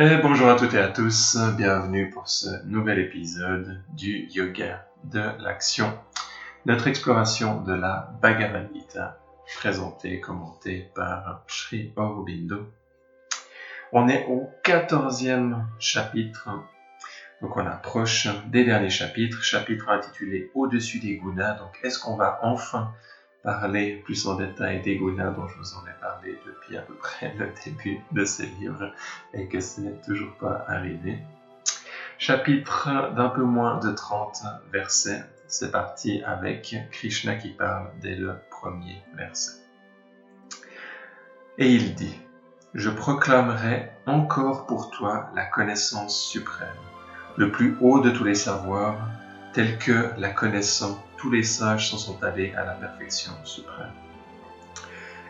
Et bonjour à toutes et à tous, bienvenue pour ce nouvel épisode du Yoga de l'action, notre exploration de la Bhagavad Gita, présentée, commentée par Sri Aurobindo. On est au quatorzième chapitre, donc on approche des derniers chapitres, chapitre intitulé Au-dessus des gunas, donc est-ce qu'on va enfin parler plus en détail des gunas dont je vous en ai parlé depuis à peu près le début de ce livre et que ce n'est toujours pas arrivé. Chapitre d'un peu moins de 30 versets. C'est parti avec Krishna qui parle dès le premier verset. Et il dit, Je proclamerai encore pour toi la connaissance suprême, le plus haut de tous les savoirs, tel que la connaissant tous les sages s'en sont allés à la perfection suprême.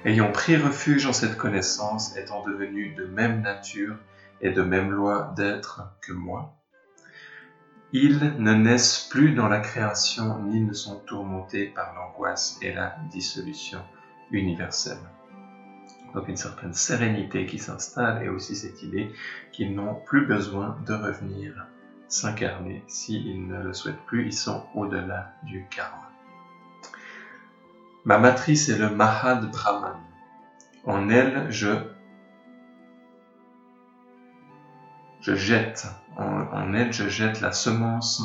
Ayant pris refuge en cette connaissance, étant devenus de même nature et de même loi d'être que moi, ils ne naissent plus dans la création ni ne sont tourmentés par l'angoisse et la dissolution universelle. Donc une certaine sérénité qui s'installe et aussi cette idée qu'ils n'ont plus besoin de revenir s'incarner. S'ils ne le souhaitent plus, ils sont au-delà du karma. Ma matrice est le Mahad Brahman. En elle, je, je jette, en, elle, je jette la semence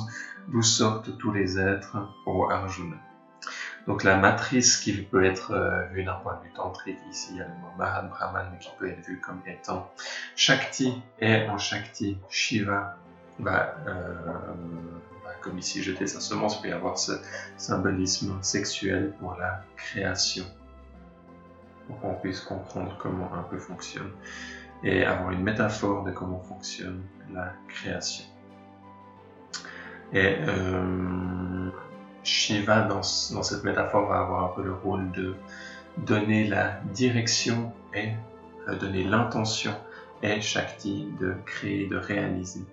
d'où sortent tous les êtres au Arjuna. Donc la matrice qui peut être euh, vue d'un point de vue tantrique, ici il y a le mot Mahad Brahman, mais qui peut être vu comme étant Shakti et en Shakti Shiva bah, euh, bah, comme ici jeter sa semence, il peut y avoir ce symbolisme sexuel pour la création, pour qu'on puisse comprendre comment un peu fonctionne. Et avoir une métaphore de comment fonctionne la création. Et euh, Shiva, dans, cette métaphore, va avoir un peu le rôle de donner la direction et euh, donner l'intention, et Shakti de créer, de réaliser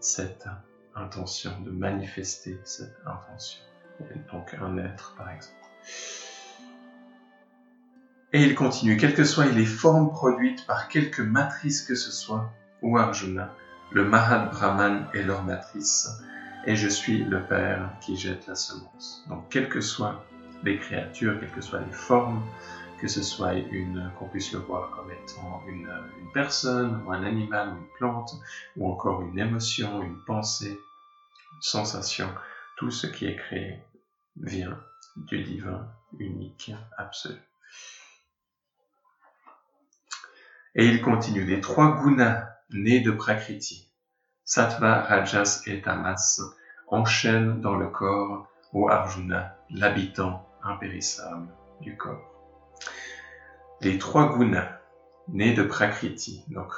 cette intention, de manifester cette intention. Donc un être, par exemple. Et il continue, quelles que soient les formes produites par quelque matrice que ce soit, ou Arjuna, le Mahad Brahman est leur matrice, et je suis le Père qui jette la semence. Donc, quelles que soient les créatures, quelles que soient les formes, que ce soit une, qu'on puisse le voir comme étant une, personne, ou un animal, ou une plante, ou encore une émotion, une pensée, une sensation, tout ce qui est créé vient du divin, unique, absolu. Et il continue, les trois gunas nés de Prakriti, Sattva, Rajas et Tamas, enchaînent dans le corps au Arjuna, l'habitant impérissable du corps les trois gunas nés de Prakriti. Donc,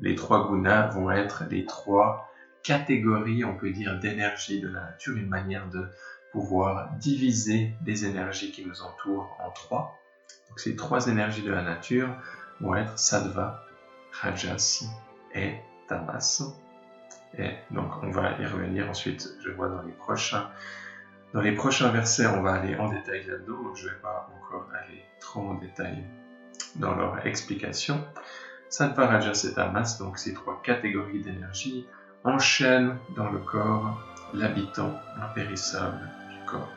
les trois gunas vont être les trois catégories, on peut dire, d'énergie de la nature, une manière de pouvoir diviser les énergies qui nous entourent en trois. Donc, ces trois énergies de la nature vont être sattva, rajas et tamas. Et donc, on va y revenir ensuite, je vois dans les prochains. Dans les prochains versets, on va aller en détail là-dedans, je ne vais pas encore aller trop en détail dans leur explication. Sattva, Rajas et Tamas, donc ces trois catégories d'énergie, enchaînent dans le corps l'habitant impérissable du corps.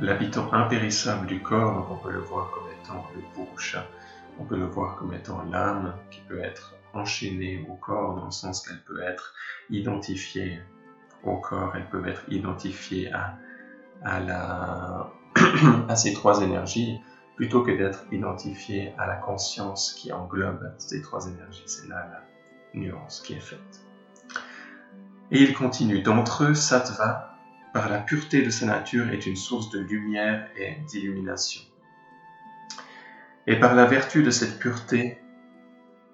L'habitant impérissable du corps, on peut le voir comme étant le Purusha, on peut le voir comme étant l'âme qui peut être enchaînée au corps dans le sens qu'elle peut être identifiée au corps, elle peut être identifiée à, à, la, à ces trois énergies plutôt que d'être identifié à la conscience qui englobe ces trois énergies. C'est là la nuance qui est faite. Et il continue, d'entre eux, Sattva, par la pureté de sa nature, est une source de lumière et d'illumination. Et par la vertu de cette pureté,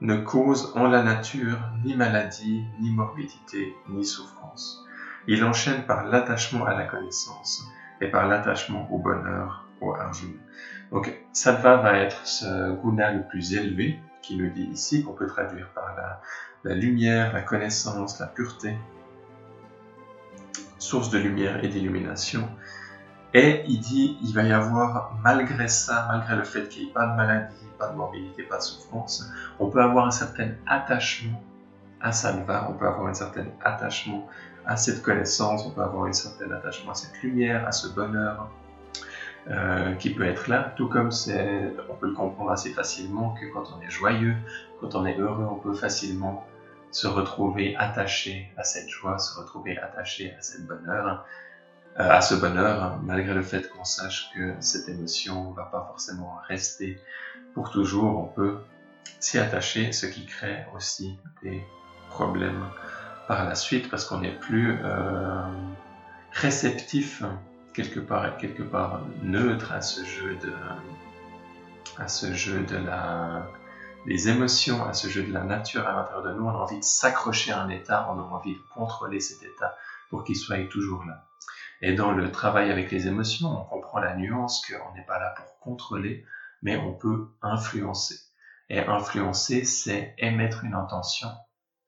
ne cause en la nature ni maladie, ni morbidité, ni souffrance. Il enchaîne par l'attachement à la connaissance et par l'attachement au bonheur, au Arjuna. Donc, sattva va être ce guna le plus élevé, qui nous dit ici, qu'on peut traduire par la, lumière, la connaissance, la pureté, source de lumière et d'illumination. Et il dit, il va y avoir, malgré ça, malgré le fait qu'il n'y ait pas de maladie, pas de morbidité, pas de souffrance, on peut avoir un certain attachement à Salva, on peut avoir un certain attachement à cette connaissance, on peut avoir un certain attachement à cette lumière, à ce bonheur euh, qui peut être là, tout comme on peut le comprendre assez facilement que quand on est joyeux, quand on est heureux, on peut facilement se retrouver attaché à cette joie, se retrouver attaché à cette bonheur, euh, à ce bonheur, malgré le fait qu'on sache que cette émotion ne va pas forcément rester pour toujours, on peut s'y attacher, ce qui crée aussi des problèmes par la suite parce qu'on n'est plus euh, réceptif quelque part, quelque part neutre à ce jeu de, à ce jeu de la, des émotions, à ce jeu de la nature à l'intérieur de nous. On a envie de s'accrocher à un état, on a envie de contrôler cet état pour qu'il soit toujours là. Et dans le travail avec les émotions, on comprend la nuance qu'on n'est pas là pour contrôler, mais on peut influencer. Et influencer, c'est émettre une intention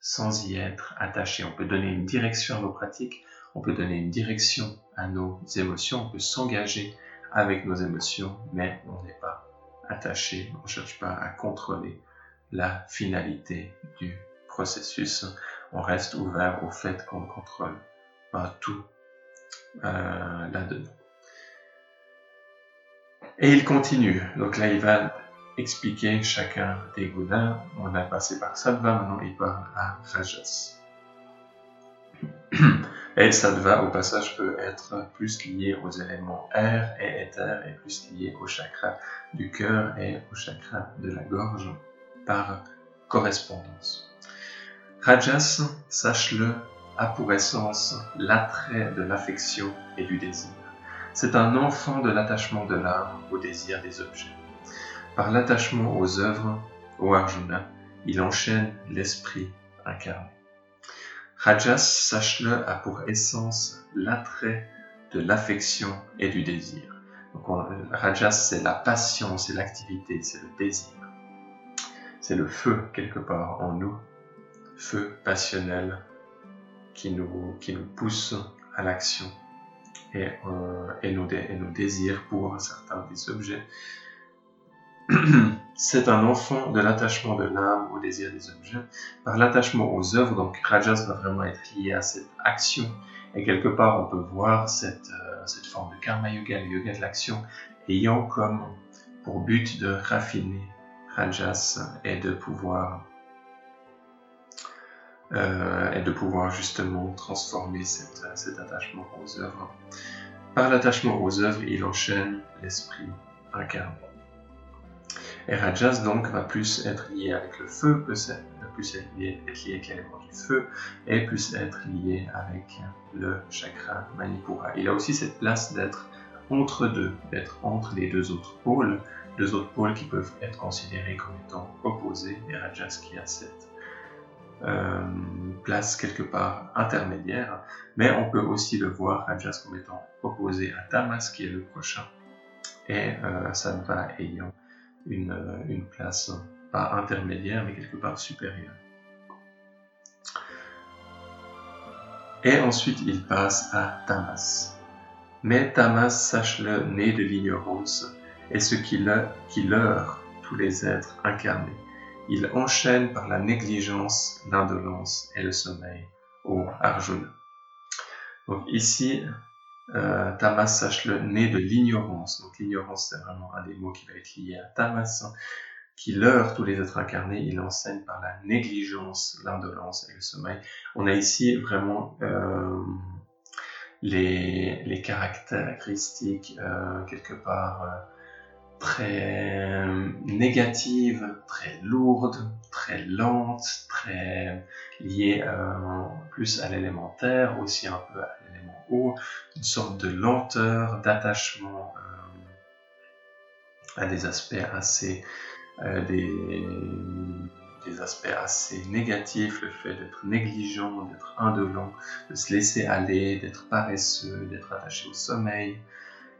sans y être attaché. On peut donner une direction à nos pratiques, on peut donner une direction à nos émotions, on peut s'engager avec nos émotions, mais on n'est pas attaché, on ne cherche pas à contrôler la finalité du processus. On reste ouvert au fait qu'on ne contrôle pas tout euh, là-dedans. Et il continue. Donc là, il va expliquer chacun des goudins. On a passé par Sattva, maintenant il parle à Rajas. Et Sattva, au passage, peut être plus lié aux éléments air et éther et plus lié au chakra du cœur et au chakra de la gorge par correspondance. Rajas, sache-le, a pour essence l'attrait de l'affection et du désir. C'est un enfant de l'attachement de l'âme au désir des objets. Par l'attachement aux œuvres, au Arjuna, il enchaîne l'esprit incarné. Rajas, sache-le, a pour essence l'attrait de l'affection et du désir. Donc, Rajas, c'est la passion, c'est l'activité, c'est le désir. C'est le feu quelque part en nous, feu passionnel qui nous, pousse à l'action et, euh, et, et nos désirs pour certains des objets c'est un enfant de l'attachement de l'âme au désir des objets, par l'attachement aux œuvres, donc Rajas va vraiment être lié à cette action, et quelque part on peut voir cette, euh, forme de karma yoga, le yoga de l'action, ayant comme pour but de raffiner Rajas et de pouvoir euh, et de pouvoir justement transformer cet attachement aux œuvres. Par l'attachement aux œuvres, il enchaîne l'esprit incarné. Et Rajas donc va plus être lié avec le feu, plus être, plus être lié, avec l'élément du feu, et plus être lié avec le chakra Manipura. Il a aussi cette place d'être entre deux, d'être entre les deux autres pôles, deux autres pôles qui peuvent être considérés comme étant opposés, et Rajas qui a cette euh, place quelque part intermédiaire, mais on peut aussi le voir Rajas comme étant opposé à Tamas qui est le prochain, et euh, Sattva ayant une, euh, une place pas intermédiaire, mais quelque part supérieure. Et ensuite, il passe à Tamas. Mais Tamas, sache-le, né de l'ignorance, est ce qui, qui leurre tous les êtres incarnés. Il enchaîne par la négligence, l'indolence et le sommeil au Arjuna. Donc ici, euh, tamas, sache-le, né de l'ignorance. Donc l'ignorance, c'est vraiment un des mots qui va être lié à tamas, qui leurre tous les êtres incarnés. Il enseigne par la négligence, l'indolence et le sommeil. On a ici vraiment euh, les, les, caractéristiques, euh, quelque part, très négatives, très lourdes, très lentes, très liées plus à l'élémentaire, aussi un peu à une sorte de lenteur, d'attachement euh, à des aspects assez, euh, aspects assez négatifs, le fait d'être négligent, d'être indolent, de se laisser aller, d'être paresseux, d'être attaché au sommeil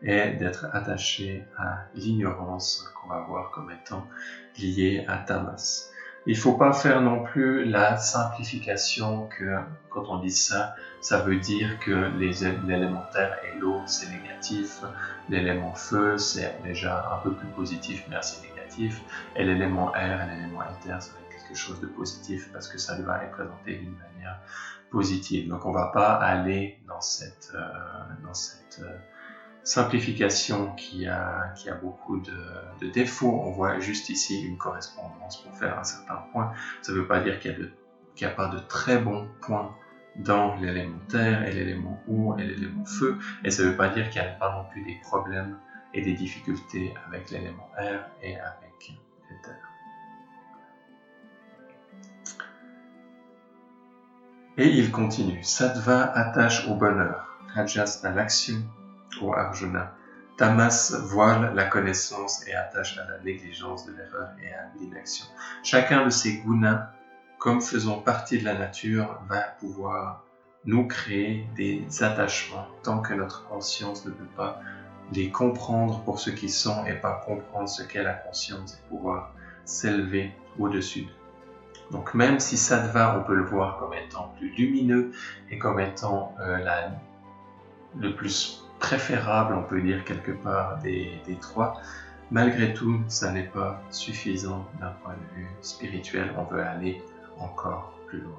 et d'être attaché à l'ignorance qu'on va voir comme étant liée à Tamas. Il faut pas faire non plus la simplification que quand on dit ça, ça veut dire que l'élément terre et l'eau c'est négatif, l'élément feu c'est déjà un peu plus positif mais assez négatif, et l'élément air et l'élément éther ça va être quelque chose de positif parce que ça va être présenté d'une manière positive. Donc on va pas aller dans cette, euh, dans cette euh, simplification qui a, qui a beaucoup de, défauts. On voit juste ici une correspondance pour faire un certain point. Ça ne veut pas dire qu'il n'y a, a, pas de très bons points dans l'élément terre et l'élément eau et l'élément feu. Et ça ne veut pas dire qu'il n'y a pas non plus des problèmes et des difficultés avec l'élément air et avec l'éther. Et il continue. Sattva attache au bonheur, Rajas à l'action, au Arjuna. Tamas voile la connaissance et attache à la négligence de l'erreur et à l'inaction. Chacun de ces gunas, comme faisant partie de la nature, va pouvoir nous créer des attachements tant que notre conscience ne peut pas les comprendre pour ce qu'ils sont et pas comprendre ce qu'est la conscience et pouvoir s'élever au-dessus. Donc même si Sattva, on peut le voir comme étant plus lumineux et comme étant euh, le plus préférable, on peut dire quelque part, des, des trois, malgré tout, ça n'est pas suffisant d'un point de vue spirituel. On veut aller encore plus loin.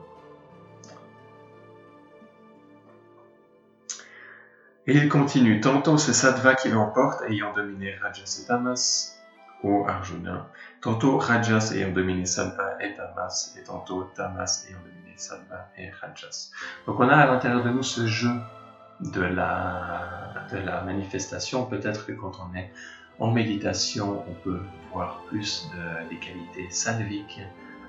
Et il continue. Tantôt c'est Sattva qui l'emporte, ayant dominé Rajas et Tamas, au Arjuna. Tantôt Rajas ayant dominé Sattva et Tamas, et tantôt Tamas ayant dominé Sattva et Rajas. Donc on a à l'intérieur de nous ce jeu de la, de la manifestation. Peut-être que quand on est en méditation, on peut voir plus de, des qualités salviques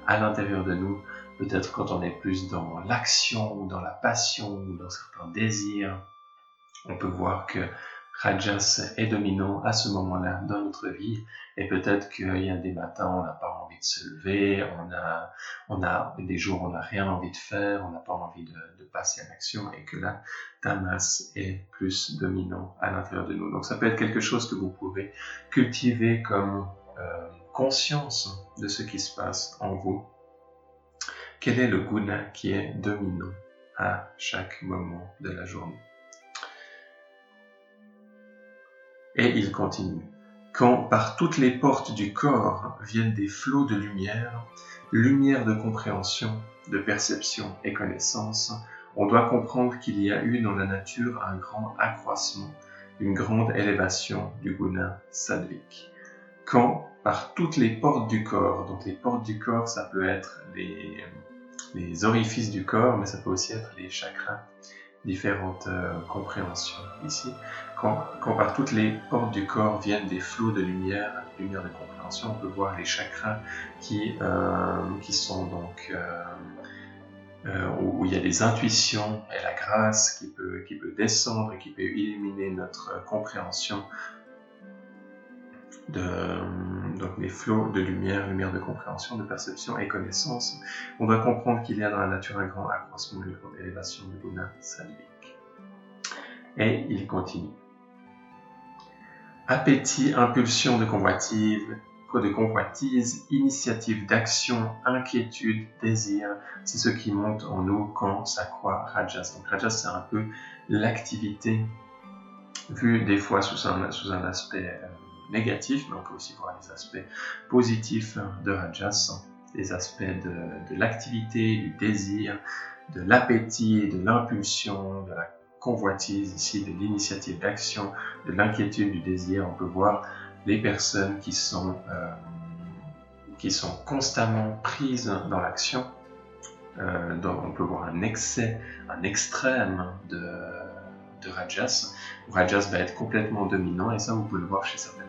à l'intérieur de nous. Peut-être quand on est plus dans l'action dans la passion dans certains désirs, on peut voir que Rajas est dominant à ce moment-là dans notre vie. Et peut-être qu'il y a des matins, on n'a pas envie de se lever, on a, on a des jours, on n'a rien envie de faire, on n'a pas envie de, de, passer à l'action et que là, Tamas est plus dominant à l'intérieur de nous. Donc ça peut être quelque chose que vous pouvez cultiver comme euh, conscience de ce qui se passe en vous. Quel est le guna qui est dominant à chaque moment de la journée? Et il continue. Quand par toutes les portes du corps viennent des flots de lumière, lumière de compréhension, de perception et connaissance, on doit comprendre qu'il y a eu dans la nature un grand accroissement, une grande élévation du guna sadvik. Quand par toutes les portes du corps, donc les portes du corps, ça peut être les, les orifices du corps, mais ça peut aussi être les chakras, différentes euh, compréhensions ici. Quand, par toutes les portes du corps viennent des flots de lumière, lumière de compréhension, on peut voir les chakras qui, euh, qui sont donc euh, euh, où, il y a des intuitions et la grâce qui peut, qui peut descendre et qui peut illuminer notre compréhension de donc les flots de lumière, lumière de compréhension, de perception et connaissance, on doit comprendre qu'il y a dans la nature un grand accroissement, une grande élévation du guna salvique. Et il continue. Appétit, impulsion de convoitive, de convoitise, initiative d'action, inquiétude, désir, c'est ce qui monte en nous quand ça croit Rajas. Donc Rajas, c'est un peu l'activité vue des fois sous un, aspect euh, négatifs, mais on peut aussi voir les aspects positifs de Rajas, les aspects de, de l'activité, du désir, de l'appétit, de l'impulsion, de la convoitise ici, de l'initiative d'action, de l'inquiétude, du désir. On peut voir les personnes qui sont, euh, qui sont constamment prises dans l'action. Euh, on peut voir un excès, un extrême de, de Rajas, Rajas va être complètement dominant, et ça vous pouvez le voir chez certaines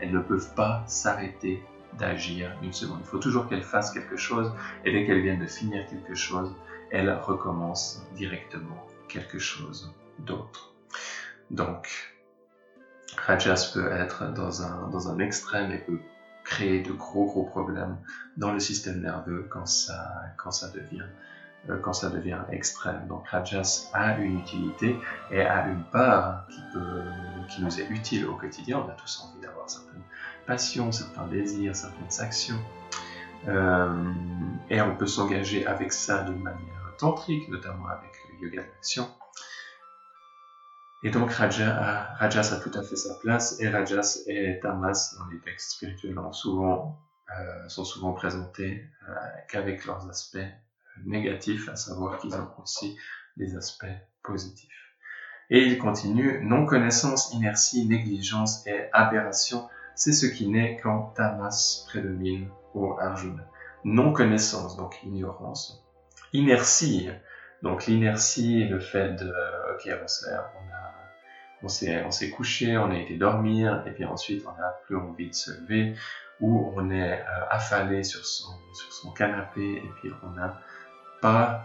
elles ne peuvent pas s'arrêter d'agir une seconde. Il faut toujours qu'elles fassent quelque chose et dès qu'elles viennent de finir quelque chose, elles recommencent directement quelque chose d'autre. Donc, Rajas peut être dans un, dans un extrême et peut créer de gros gros problèmes dans le système nerveux quand ça, quand ça devient euh, quand ça devient extrême. Donc Rajas a une utilité et a une part qui, peut, qui nous est utile au quotidien. On a tous envie d'avoir certaines passions, certains désirs, certaines actions. Euh, et on peut s'engager avec ça d'une manière tantrique, notamment avec Et donc Raja Rajas a tout à fait sa place et Rajas et Tamas dans les textes spirituels souvent, euh, sont souvent présentés euh, qu'avec leurs aspects négatifs, à savoir qu'ils ont aussi des aspects positifs. Et il continue, non-connaissance, inertie, négligence et aberration, c'est ce qui naît quand Tamas prédomine au Arjuna. Non-connaissance, donc ignorance. Inertie, donc l'inertie, le fait de, ok, on, s'est couché, on a été dormir, et puis ensuite on n'a plus envie de se lever, ou on est euh, affalé sur son, canapé, et puis on n'a pas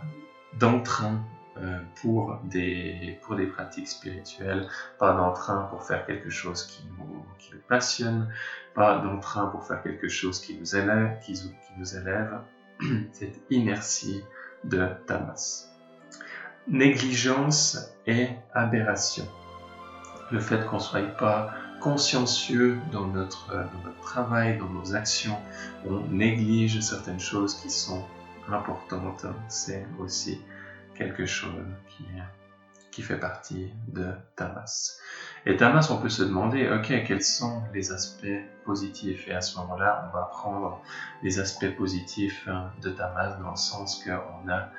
d'entrain euh, pour, des, pratiques spirituelles, pas d'entrain pour faire quelque chose qui nous, passionne, pas d'entrain pour faire quelque chose qui nous élève, qui nous élève, cette inertie de Tamas. Négligence et aberration. Le fait qu'on ne soit pas consciencieux dans notre, dans notre travail, dans nos actions, on néglige certaines choses qui sont importantes, c'est aussi quelque chose qui, qui fait partie de Tamas. Et Tamas, on peut se demander, ok, quels sont les aspects positifs? Et à ce moment-là, on va prendre les aspects positifs de Tamas dans le sens qu'on a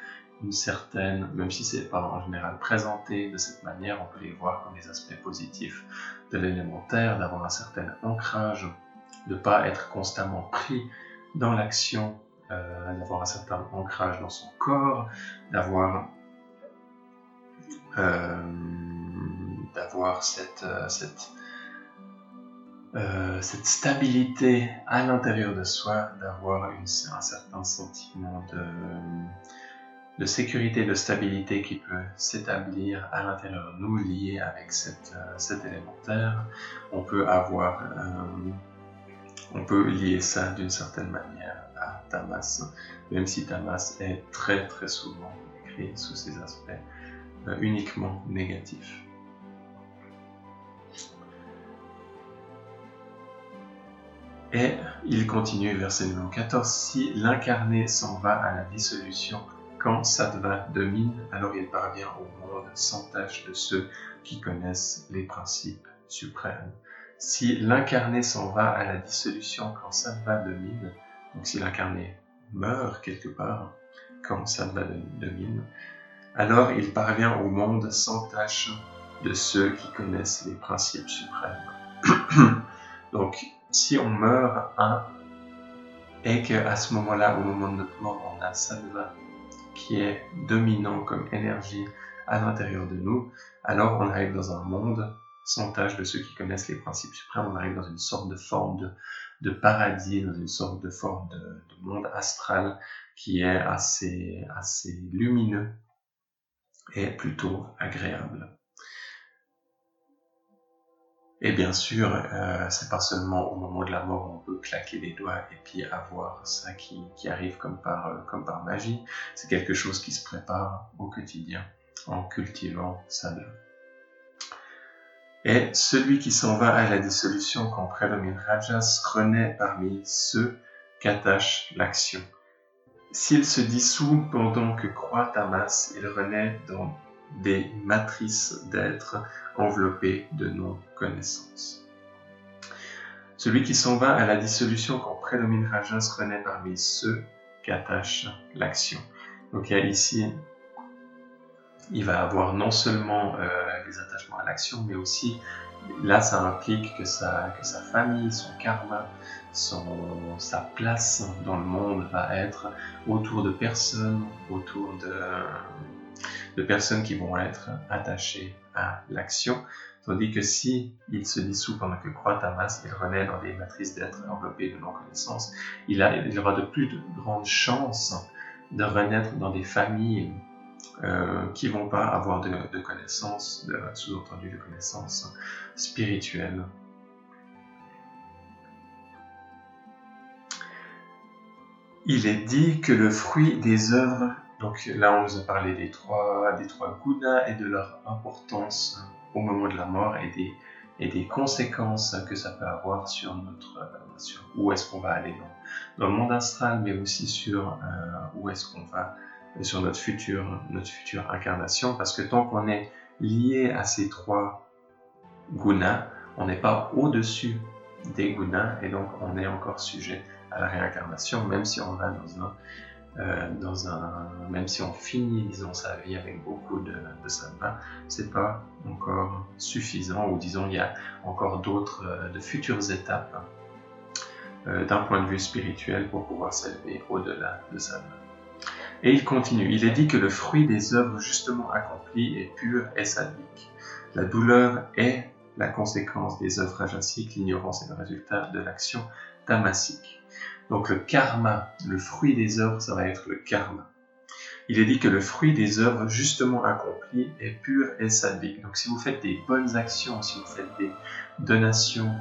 une certaine, même si c'est pas en général présenté de cette manière, on peut les voir comme des aspects positifs de l'élémentaire, d'avoir un certain ancrage, de ne pas être constamment pris dans l'action euh, d'avoir un certain ancrage dans son corps, d'avoir euh, d'avoir cette, euh, cette, cette stabilité à l'intérieur de soi, d'avoir un certain sentiment de, de sécurité, de stabilité qui peut s'établir à l'intérieur de nous, lié avec cette, cet élémentaire. On peut avoir, on peut lier ça d'une certaine manière Tamas, même si Tamas est très très souvent écrit sous ces aspects euh, uniquement négatifs. Et il continue, verset numéro 14, si l'incarné s'en va à la dissolution, quand Sattva domine, alors il parvient au monde sans tâche de ceux qui connaissent les principes suprêmes. Si l'incarné s'en va à la dissolution, quand Sattva domine, donc si l'incarné meurt quelque part, quand Sattva domine, alors il parvient au monde sans tâche de ceux qui connaissent les principes suprêmes. Donc, si on meurt et qu'à ce moment-là, au moment de notre mort, on a Sattva qui est dominant comme énergie à l'intérieur de nous, alors on arrive dans un monde sans tâche de ceux qui connaissent les principes suprêmes, on arrive dans une sorte de forme de, de paradis, dans une sorte de forme de, monde astral qui est assez, assez lumineux et plutôt agréable. Et bien sûr, euh, c'est pas seulement au moment de la mort où on peut claquer des doigts et puis avoir ça qui, qui arrive comme par, euh, comme par magie. C'est quelque chose qui se prépare au quotidien en cultivant ça et celui qui s'en va à la dissolution quand prédomine Rajas renaît parmi ceux qu'attache l'action. S'il se dissout pendant que croît Tamas, il renaît dans des matrices d'être enveloppées de Celui qui s'en va à la dissolution quand prédomine Rajas renaît parmi ceux qu'attache l'action. Donc il ici il va avoir non seulement euh, les attachements à l'action, mais aussi, là, ça implique que sa, famille, son karma, sa place dans le monde va être autour de personnes, autour de personnes qui vont être attachées à l'action. Tandis que si il se dissout pendant que croît ta masse, il renaît dans des matrices d'être enveloppées de non-connaissance, il, aura de plus de grandes chances de renaître dans des familles euh, qui vont pas avoir de, connaissances, sous-entendu de connaissances spirituelles. Il est dit que le fruit des œuvres, donc là on nous a parlé des trois, des trois gunas et de leur importance au moment de la mort et des et des conséquences que ça peut avoir sur notre sur où est-ce qu'on va aller dans, dans, le monde astral, mais aussi sur où est-ce qu'on va sur notre future notre future incarnation, parce que tant qu'on est lié à ces trois gunas, on n'est pas au-dessus des gunas et donc on est encore sujet à la réincarnation, même si on va dans un, euh, dans un même si on finit disons sa vie avec beaucoup de, de sattva, c'est pas encore suffisant ou disons il y a encore d'autres euh, de futures étapes euh, d'un point de vue spirituel pour pouvoir s'élever au-delà de sattva. Et il continue, il est dit que le fruit des œuvres justement accomplies est pur et sadique. La douleur est la conséquence des œuvres rajasiques, l'ignorance est le résultat de l'action tamasique. Donc le karma, le fruit des œuvres, ça va être le karma. Il est dit que le fruit des œuvres justement accomplies est pur et sadique. Donc si vous faites des bonnes actions, si vous faites des donations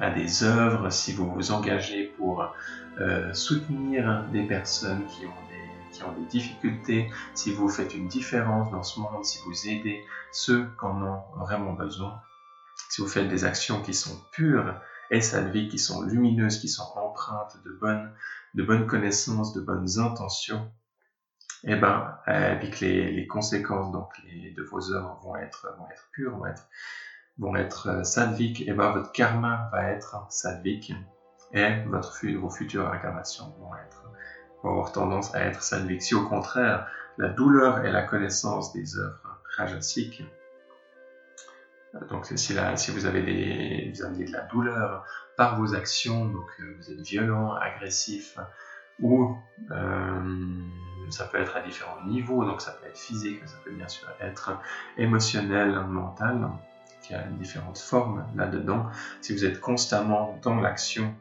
à des œuvres, si vous vous engagez pour euh, soutenir des personnes qui ont qui ont des difficultés, si vous faites une différence dans ce monde, si vous aidez ceux qui en ont vraiment besoin, si vous faites des actions qui sont pures et vie qui sont lumineuses, qui sont empreintes de bonnes, de bonnes connaissances, de bonnes intentions, et eh ben, et que les, conséquences donc les, de vos œuvres vont être, vont être pures, vont être, vont être euh, et eh ben votre karma va être sadvik et vos futures incarnations vont être vont avoir tendance à être salviques. Si au contraire, la douleur est la connaissance des œuvres rajasiques, donc si, vous, avez vous avez de la douleur par vos actions, donc euh, vous êtes violent, agressif, ou euh, ça peut être à différents niveaux, donc ça peut être physique, ça peut bien sûr être émotionnel, mental, qui a différentes formes là-dedans. Si vous êtes constamment dans l'action,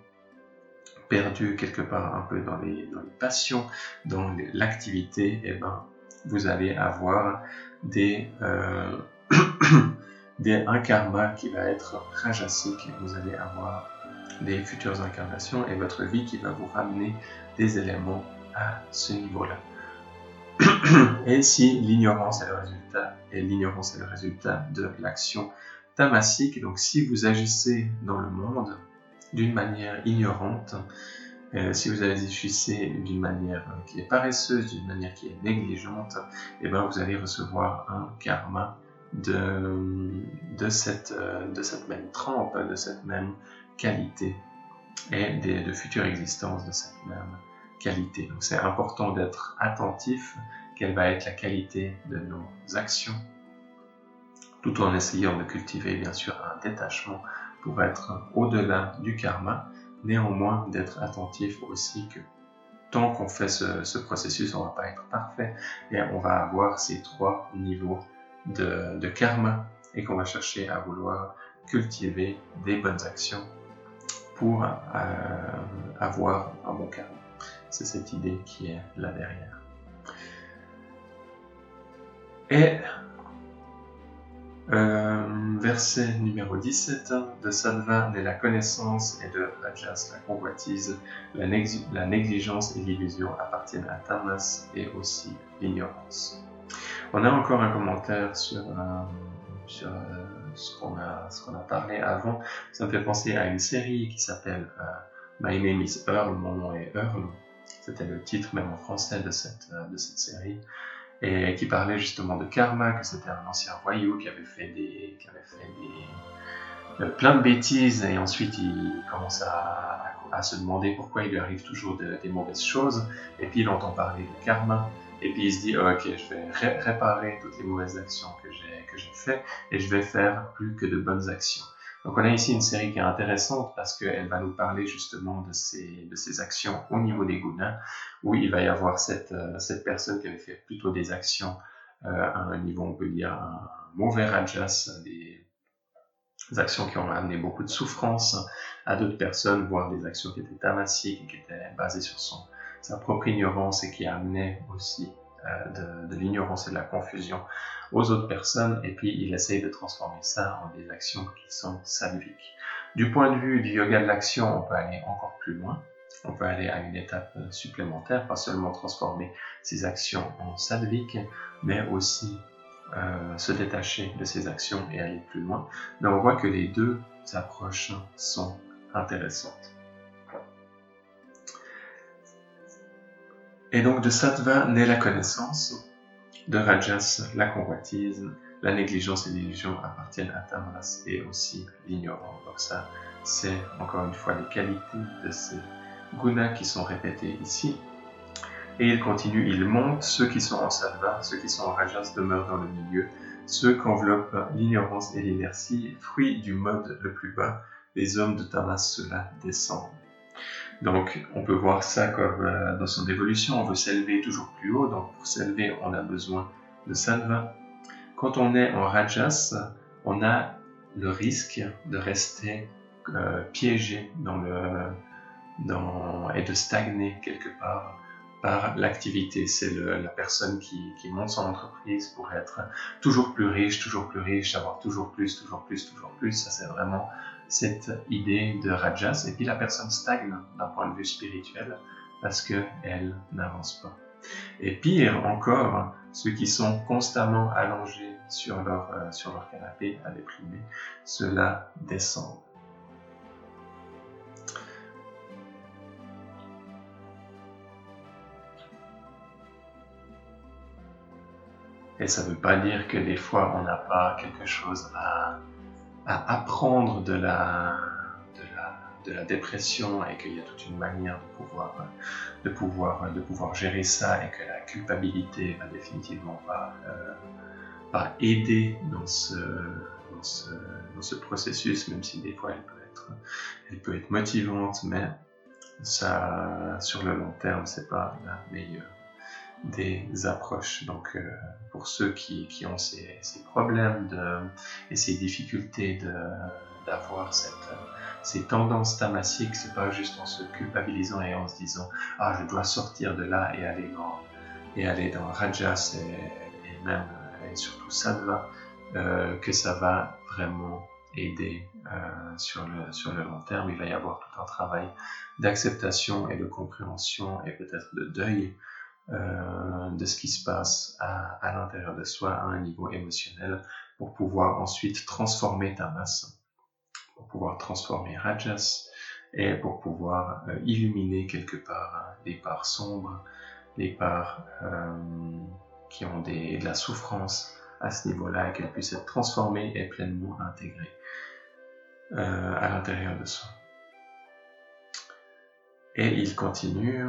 perdu quelque part un peu dans les, dans les passions, dans l'activité, et eh ben, vous allez avoir des, euh, des, un karma qui va être rajasique, vous allez avoir des futures incarnations et votre vie qui va vous ramener des éléments à ce niveau-là. et si l'ignorance est le résultat, et l'ignorance est le résultat de l'action tamasique, donc si vous agissez dans le monde, d'une manière ignorante, euh, si vous agissez d'une manière qui est paresseuse, d'une manière qui est négligente, eh ben vous allez recevoir un karma de, cette, euh, de cette même trempe, de cette même qualité et de futures existences de cette même qualité. Donc c'est important d'être attentif quelle va être la qualité de nos actions, tout en essayant de cultiver bien sûr un détachement pour être au-delà du karma, néanmoins d'être attentif aussi que tant qu'on fait ce, processus, on ne va pas être parfait et on va avoir ces trois niveaux de, karma et qu'on va chercher à vouloir cultiver des bonnes actions pour euh, avoir un bon karma. C'est cette idée qui est là derrière. Et euh, verset numéro 17 de Salva est la connaissance et de Rajas, la convoitise, la, négligence et l'illusion appartiennent à Tamas et aussi l'ignorance. On a encore un commentaire sur, euh, euh, ce qu'on a, parlé avant. Ça me fait penser à une série qui s'appelle My Name is Earl, mon nom est Earl. C'était le titre même en français de cette, série et qui parlait justement de karma, que c'était un ancien voyou qui avait fait des, qui avait fait des, euh, plein de bêtises et ensuite il commence à, se demander pourquoi il lui arrive toujours des mauvaises choses et puis il entend parler de karma et puis il se dit ok je vais réparer toutes les mauvaises actions que j'ai que j'ai fait et je vais faire plus que de bonnes actions. Donc on a ici une série qui est intéressante parce qu'elle va nous parler justement de ces, de ces actions au niveau des gunas, où il va y avoir cette, euh, cette personne qui avait fait plutôt des actions euh, à un niveau, on peut dire, un mauvais rajas, des actions qui ont amené beaucoup de souffrance à d'autres personnes, voire des actions qui étaient tamasiques qui étaient basées sur son, sa propre ignorance et qui amenaient aussi euh, de, l'ignorance et de la confusion aux autres personnes, et puis il essaye de transformer ça en des actions qui sont salviques. Du point de vue du yoga de l'action, on peut aller encore plus loin. On peut aller à une étape euh, supplémentaire, pas seulement transformer ces actions en salviques, mais aussi euh, se détacher de ses actions et aller plus loin. Mais on voit que les deux approches sont intéressantes. Et donc de sattva naît la connaissance, de rajas la convoitise, la négligence et l'illusion appartiennent à tamas et aussi l'ignorance. Donc ça, c'est encore une fois les qualités de ces gunas qui sont répétés ici. Et il continue, il monte, ceux qui sont en sattva, ceux qui sont en rajas demeurent dans le milieu, ceux qu'enveloppe l'ignorance et l'inertie, fruit du mode le plus bas, les hommes de tamas, cela descendent. Donc, on peut voir ça comme euh, dans son évolution, on veut s'élever toujours plus haut, donc pour s'élever, on a besoin de sattva. Quand on est en rajas, on a le risque de rester euh, piégé dans le, dans, et de stagner quelque part par l'activité. C'est la personne qui, qui, monte son entreprise pour être toujours plus riche, toujours plus riche, avoir toujours plus, toujours plus, toujours plus. Ça, c'est vraiment cette idée de Rajas. Et puis la personne stagne d'un point de vue spirituel parce qu'elle n'avance pas. Et pire encore, ceux qui sont constamment allongés sur leur, euh, sur leur canapé à déprimer, cela descend. Et ça ne veut pas dire que des fois on n'a pas quelque chose à, à apprendre de la, de la, de la dépression et qu'il y a toute une manière de pouvoir, de, pouvoir, de pouvoir gérer ça et que la culpabilité va définitivement pas, euh, pas aider dans ce, dans, ce, dans ce processus, même si des fois elle peut être, elle peut être motivante, mais ça, sur le long terme, c'est pas la meilleure des approches. Donc, euh, pour ceux qui, qui ont ces, ces, problèmes de, et ces difficultés d'avoir cette, ces tendances tamasiques, c'est pas juste en se culpabilisant et en se disant ah je dois sortir de là et aller dans et aller dans rajas et, et même et surtout sattva euh, que ça va vraiment aider euh, sur le sur le long terme. Il va y avoir tout un travail d'acceptation et de compréhension et peut-être de deuil euh, de ce qui se passe à, l'intérieur de soi à un niveau émotionnel pour pouvoir ensuite transformer ta masse, pour pouvoir transformer Rajas et pour pouvoir euh, illuminer quelque part hein, les parts sombres, les parts euh, qui ont des, de la souffrance à ce niveau-là et qu'elles puissent être transformées et pleinement intégrées à l'intérieur de soi. Et il continue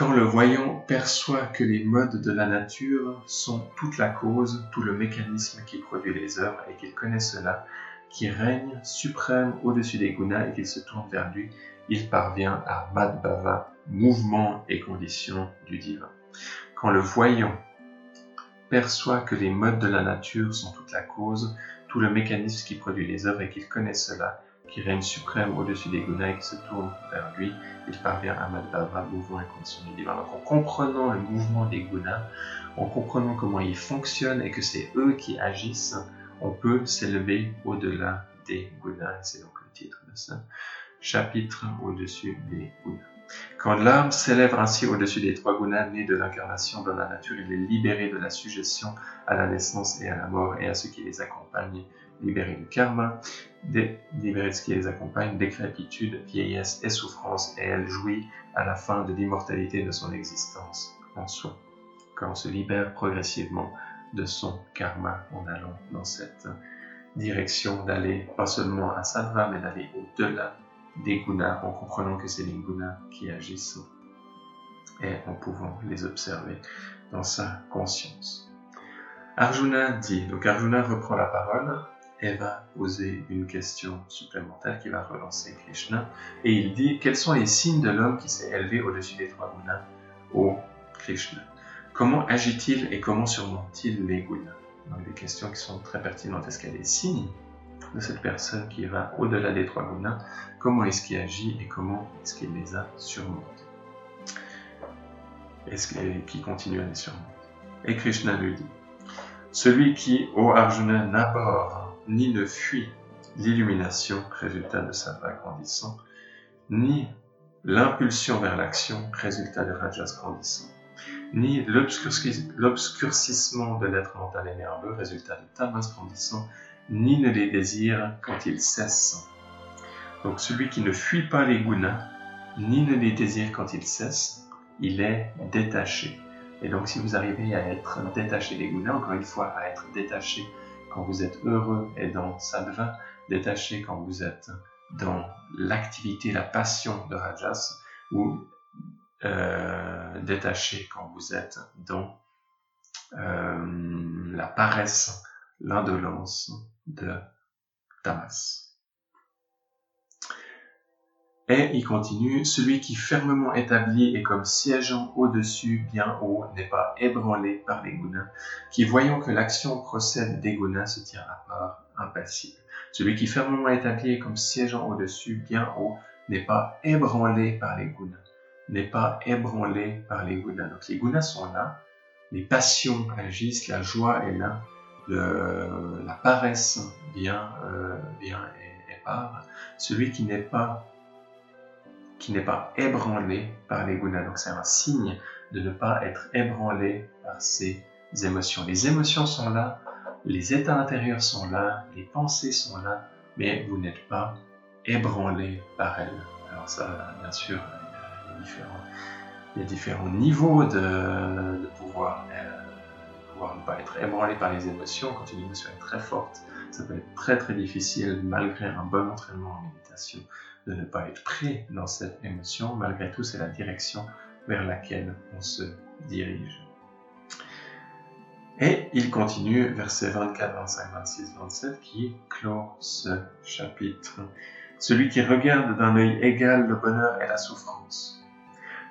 quand le voyant perçoit que les modes de la nature sont toute la cause, tout le mécanisme qui produit les œuvres, et qu'il connaît cela, qui règne suprême au-dessus des gunas et qu'il se tourne vers lui, il parvient à Madhava, mouvement et condition du divin. Quand le voyant perçoit que les modes de la nature sont toute la cause, tout le mécanisme qui produit les œuvres et qu'il connaît cela, qui règne suprême au-dessus des gunas et qui se tourne vers lui, il parvient à Madhava, mouvement et condition du divin. Donc en comprenant le mouvement des gunas, en comprenant comment ils fonctionnent et que c'est eux qui agissent, on peut s'élever au-delà des gunas. C'est donc le titre de ce chapitre au-dessus des gunas. Quand l'âme s'élève ainsi au-dessus des trois gunas nés de l'incarnation dans la nature, il est libéré de la suggestion à la naissance et à la mort et à ceux qui les accompagnent libérée du karma, libérée de ce qui les accompagne, décrépitude, vieillesse et souffrance, et elle jouit à la fin de l'immortalité de son existence en soi. Quand on se libère progressivement de son karma en allant dans cette direction d'aller pas seulement à sattva, mais d'aller au-delà des gunas, en comprenant que c'est les gunas qui agissent et en pouvant les observer dans sa conscience. Arjuna dit, donc Arjuna reprend la parole elle va poser une question supplémentaire qui va relancer Krishna. Et il dit Quels sont les signes de l'homme qui s'est élevé au-dessus des trois gunas Ô Krishna? Comment agit-il et comment surmonte-t-il les gunas Donc des questions qui sont très pertinentes. Est-ce qu'il y a des signes de cette personne qui va au-delà des trois gunas Comment est-ce qu'il agit et comment est-ce qu'il les a surmontés? Est-ce qu'il continue à les surmonter? Et Krishna lui dit Celui qui, ô Arjuna, n'aborde ni ne fuit l'illumination, résultat de sa vague grandissant, ni l'impulsion vers l'action, résultat de rajas grandissant. ni l'obscurcissement de l'être mental et nerveux, résultat de tamas grandissant, ni ne les désire quand ils cessent. Donc celui qui ne fuit pas les gunas, ni ne les désire quand ils cessent, il est détaché. Et donc si vous arrivez à être détaché des gunas, encore une fois, à être détaché quand vous êtes heureux et dans sattva, détaché quand vous êtes dans l'activité, la passion de rajas, ou euh, détaché quand vous êtes dans euh, la paresse, l'indolence de tamas. Et il continue, celui qui fermement établi et comme siégeant au-dessus, bien haut, n'est pas ébranlé par les gunas, qui voyant que l'action procède des gunas se tient à part, impassible. Celui qui fermement établi et comme siégeant au-dessus, bien haut, n'est pas ébranlé par les gunas, n'est pas ébranlé par les gunas. Donc les gunas sont là, les passions agissent, la joie est là, la paresse vient, euh, vient et, et part. Celui qui n'est pas qui n'est pas ébranlé par les gunas. Donc c'est un signe de ne pas être ébranlé par ces émotions. Les émotions sont là, les états intérieurs sont là, les pensées sont là, mais vous n'êtes pas ébranlé par elles. Alors ça, bien sûr, il y a différents, niveaux de, pouvoir, euh, pouvoir ne pas être ébranlé par les émotions. Quand une émotion est très forte, ça peut être très très difficile malgré un bon entraînement en méditation de ne pas être pris dans cette émotion. Malgré tout, c'est la direction vers laquelle on se dirige. Et il continue, versets 24, 25, 26, 27, qui clôt ce chapitre. Celui qui regarde d'un œil égal le bonheur et la souffrance,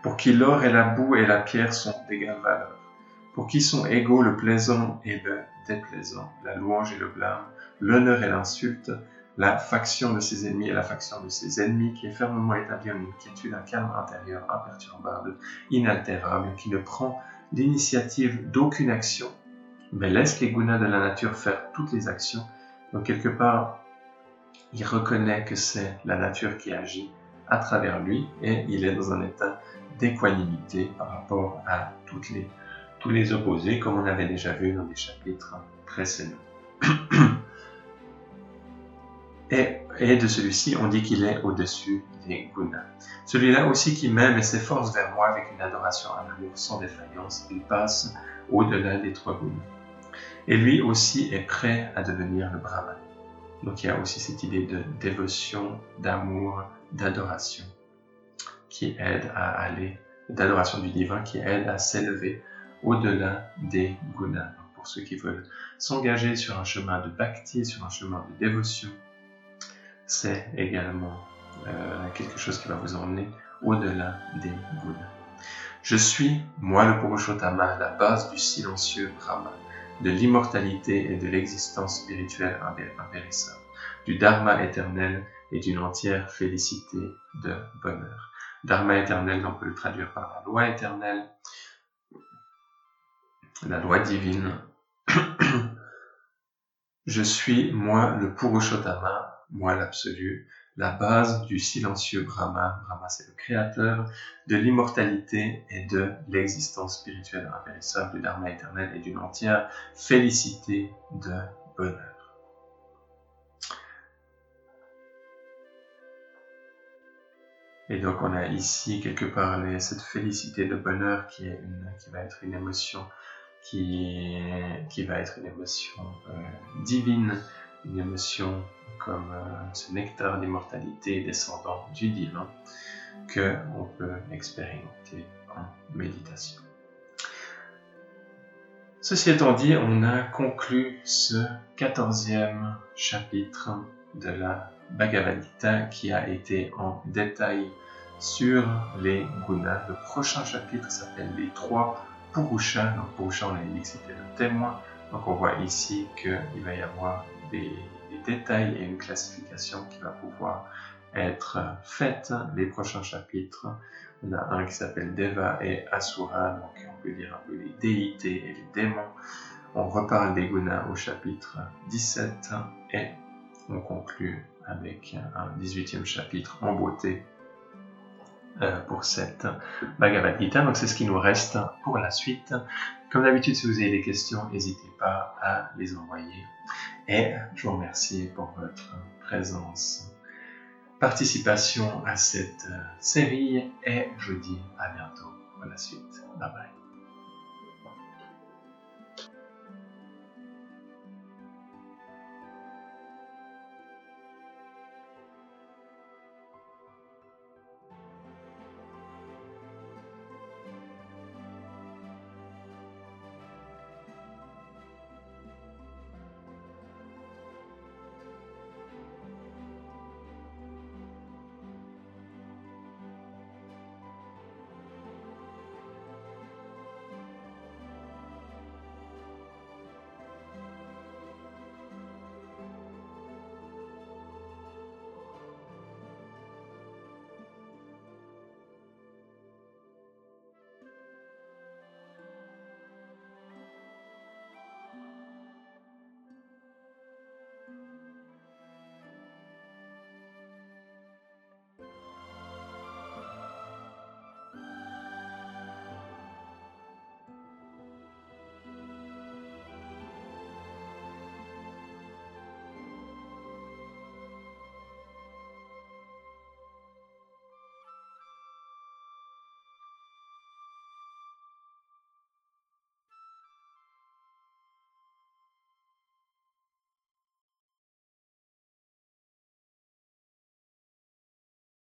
pour qui l'or et la boue et la pierre sont d'égale valeur, pour qui sont égaux le plaisant et le déplaisant, la louange et le blâme, l'honneur et l'insulte, la faction de ses ennemis et la faction de ses ennemis, qui est fermement établie en une quiétude, un calme intérieur imperturbable, inaltérable, qui ne prend l'initiative d'aucune action, mais laisse les gunas de la nature faire toutes les actions. Donc quelque part, il reconnaît que c'est la nature qui agit à travers lui et il est dans un état d'équanimité par rapport à tous les opposés, comme on avait déjà vu dans les chapitres précédents. Et, de celui-ci, on dit qu'il est au-dessus des gunas. Celui-là aussi qui m'aime et s'efforce vers moi avec une adoration, un amour sans défaillance, il passe au-delà des trois gunas. Et lui aussi est prêt à devenir le brahman. Donc il y a aussi cette idée de dévotion, d'amour, d'adoration qui aide à aller, d'adoration du divin qui aide à s'élever au-delà des gunas. pour ceux qui veulent s'engager sur un chemin de bhakti, sur un chemin de dévotion, c'est également euh, quelque chose qui va vous emmener au-delà des Bouddhas. Je suis, moi le Purushottama, la base du silencieux Brahma, de l'immortalité et de l'existence spirituelle impérissable, du Dharma éternel et d'une entière félicité de bonheur. Dharma éternel, on peut le traduire par la loi éternelle, la loi divine. Je suis, moi, le Purushottama, moi l'absolu, la base du silencieux Brahma. Brahma, c'est le créateur de l'immortalité et de l'existence spirituelle impérissable du Dharma éternel et d'une entière félicité de bonheur. Et donc on a ici quelque part cette félicité de bonheur qui, est une, qui va être une émotion qui, qui va être une émotion euh, divine, une émotion comme euh, ce nectar d'immortalité descendant du divin que on peut expérimenter en méditation. Ceci étant dit, on a conclu ce quatorzième chapitre de la Bhagavad Gita qui a été en détail sur les gunas. Le prochain chapitre s'appelle les trois Purusha. Donc Purusha, on a dit que c'était le témoin. Donc on voit ici qu'il va y avoir des, détails et une classification qui va pouvoir être faite. Les prochains chapitres, on a un qui s'appelle Deva et Asura, donc on peut dire un peu les déités et les démons. On reparle des gunas au chapitre 17 et on conclut avec un 18e chapitre en beauté euh, pour cette Bhagavad Gita. Donc c'est ce qui nous reste pour la suite. Comme d'habitude, si vous avez des questions, n'hésitez pas à les envoyer. Et je vous remercie pour votre présence, participation à cette série et je vous dis à bientôt pour la suite. Bye bye.